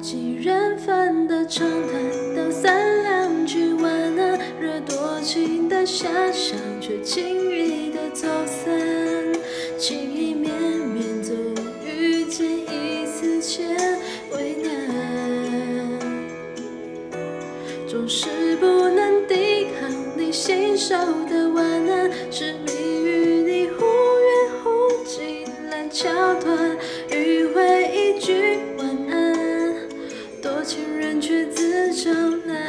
几人份的长谈，道三两句晚安，惹多情的遐想，却轻易的走散，情意绵绵，总遇见一丝牵为难，总是不能抵抗你信手的晚安，痴迷于你忽远忽近烂桥段，迂回却自找难。